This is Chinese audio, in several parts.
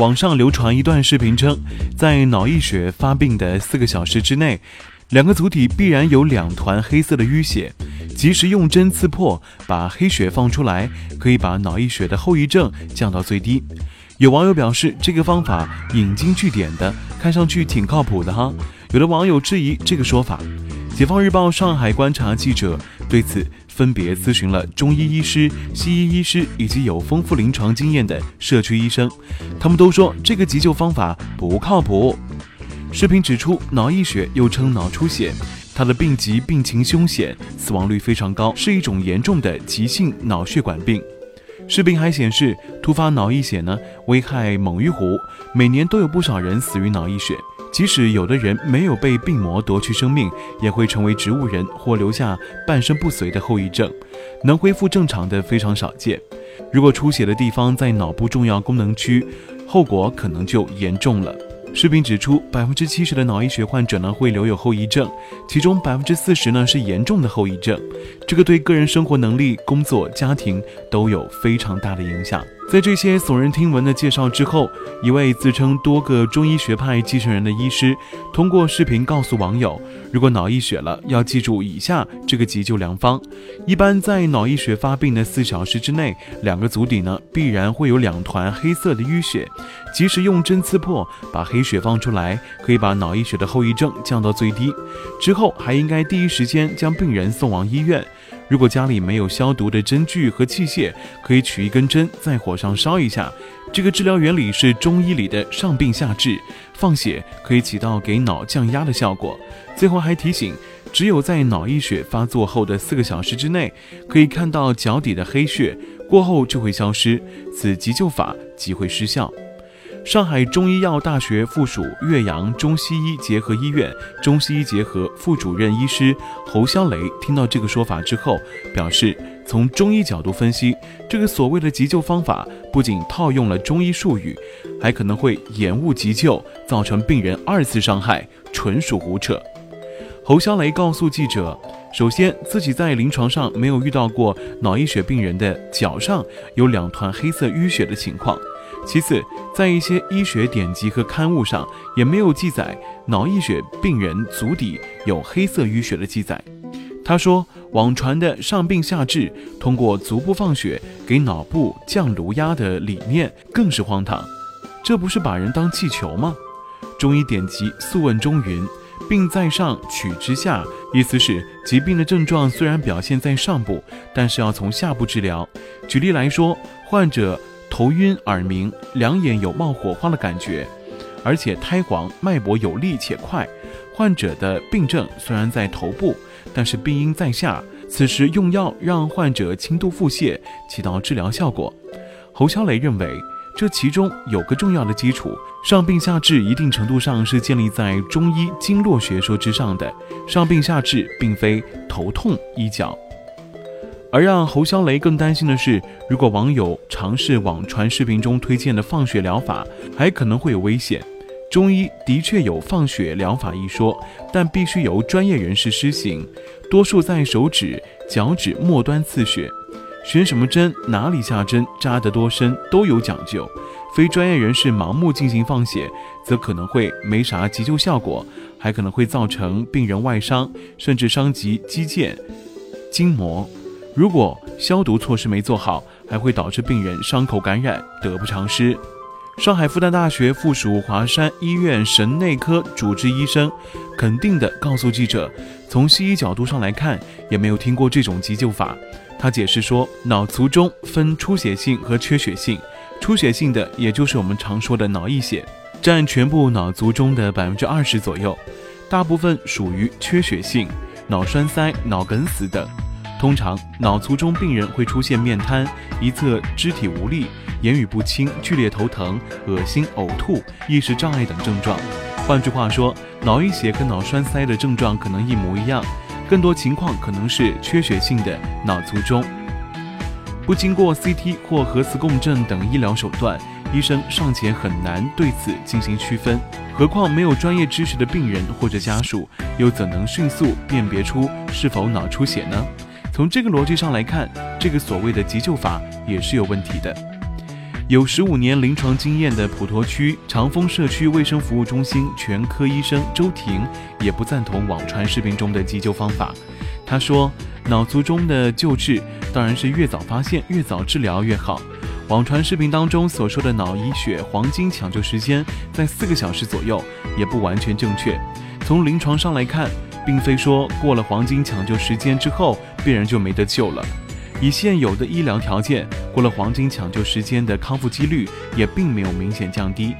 网上流传一段视频，称在脑溢血发病的四个小时之内，两个足底必然有两团黑色的淤血，及时用针刺破，把黑血放出来，可以把脑溢血的后遗症降到最低。有网友表示，这个方法引经据典的，看上去挺靠谱的哈。有的网友质疑这个说法。解放日报上海观察记者对此。分别咨询了中医医师、西医医师以及有丰富临床经验的社区医生，他们都说这个急救方法不靠谱。视频指出，脑溢血又称脑出血，它的病急病情凶险，死亡率非常高，是一种严重的急性脑血管病。视频还显示，突发脑溢血呢危害猛于虎，每年都有不少人死于脑溢血。即使有的人没有被病魔夺去生命，也会成为植物人或留下半身不遂的后遗症，能恢复正常的非常少见。如果出血的地方在脑部重要功能区，后果可能就严重了。视频指出，百分之七十的脑溢血患者呢会留有后遗症，其中百分之四十呢是严重的后遗症，这个对个人生活能力、工作、家庭都有非常大的影响。在这些耸人听闻的介绍之后，一位自称多个中医学派继承人的医师，通过视频告诉网友，如果脑溢血了，要记住以下这个急救良方。一般在脑溢血发病的四小时之内，两个足底呢必然会有两团黑色的淤血，及时用针刺破，把黑血放出来，可以把脑溢血的后遗症降到最低。之后还应该第一时间将病人送往医院。如果家里没有消毒的针具和器械，可以取一根针在火上烧一下。这个治疗原理是中医里的上病下治，放血可以起到给脑降压的效果。最后还提醒，只有在脑溢血发作后的四个小时之内，可以看到脚底的黑血，过后就会消失，此急救法即会失效。上海中医药大学附属岳阳中西医结合医院中西医结合副主任医师侯肖雷听到这个说法之后，表示，从中医角度分析，这个所谓的急救方法不仅套用了中医术语，还可能会延误急救，造成病人二次伤害，纯属胡扯。侯肖雷告诉记者，首先自己在临床上没有遇到过脑溢血病人的脚上有两团黑色淤血的情况。其次，在一些医学典籍和刊物上也没有记载脑溢血病人足底有黑色淤血的记载。他说，网传的上病下治，通过足部放血给脑部降颅压的理念更是荒唐，这不是把人当气球吗？中医典籍《素问》中云：“病在上，取之下。”意思是疾病的症状虽然表现在上部，但是要从下部治疗。举例来说，患者。头晕、耳鸣，两眼有冒火花的感觉，而且胎黄，脉搏有力且快。患者的病症虽然在头部，但是病因在下。此时用药让患者轻度腹泻，起到治疗效果。侯肖雷认为，这其中有个重要的基础：上病下治，一定程度上是建立在中医经络学说之上的。上病下治，并非头痛医脚。而让侯肖雷更担心的是，如果网友尝试网传视频中推荐的放血疗法，还可能会有危险。中医的确有放血疗法一说，但必须由专业人士施行，多数在手指、脚趾末端刺血，选什么针、哪里下针、扎得多深都有讲究。非专业人士盲目进行放血，则可能会没啥急救效果，还可能会造成病人外伤，甚至伤及肌腱、筋膜。如果消毒措施没做好，还会导致病人伤口感染，得不偿失。上海复旦大学附属华山医院神内科主治医生肯定地告诉记者，从西医角度上来看，也没有听过这种急救法。他解释说，脑卒中分出血性和缺血性，出血性的也就是我们常说的脑溢血，占全部脑卒中的百分之二十左右，大部分属于缺血性，脑栓塞、脑梗死等。通常脑卒中病人会出现面瘫、一侧肢体无力、言语不清、剧烈头疼、恶心、呕吐、意识障碍等症状。换句话说，脑溢血跟脑栓塞的症状可能一模一样，更多情况可能是缺血性的脑卒中。不经过 CT 或核磁共振等医疗手段，医生尚且很难对此进行区分，何况没有专业知识的病人或者家属，又怎能迅速辨别出是否脑出血呢？从这个逻辑上来看，这个所谓的急救法也是有问题的。有十五年临床经验的普陀区长丰社区卫生服务中心全科医生周婷也不赞同网传视频中的急救方法。他说：“脑卒中的救治当然是越早发现、越早治疗越好。网传视频当中所说的脑溢血黄金抢救时间在四个小时左右，也不完全正确。从临床上来看，并非说过了黄金抢救时间之后，病人就没得救了。”以现有的医疗条件，过了黄金抢救时间的康复几率也并没有明显降低。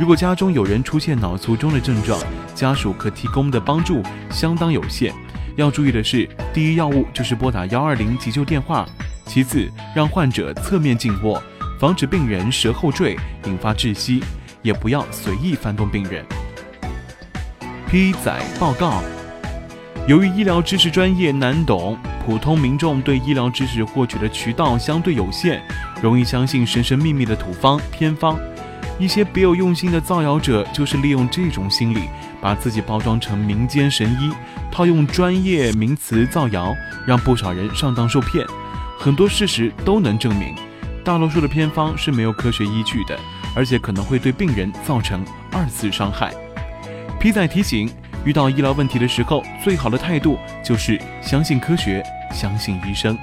如果家中有人出现脑卒中的症状，家属可提供的帮助相当有限。要注意的是，第一要务就是拨打幺二零急救电话；其次，让患者侧面静卧，防止病人舌后坠引发窒息，也不要随意翻动病人。批载报告，由于医疗知识专业难懂。普通民众对医疗知识获取的渠道相对有限，容易相信神神秘秘的土方偏方。一些别有用心的造谣者就是利用这种心理，把自己包装成民间神医，套用专业名词造谣，让不少人上当受骗。很多事实都能证明，大多数的偏方是没有科学依据的，而且可能会对病人造成二次伤害。皮仔提醒。遇到医疗问题的时候，最好的态度就是相信科学，相信医生。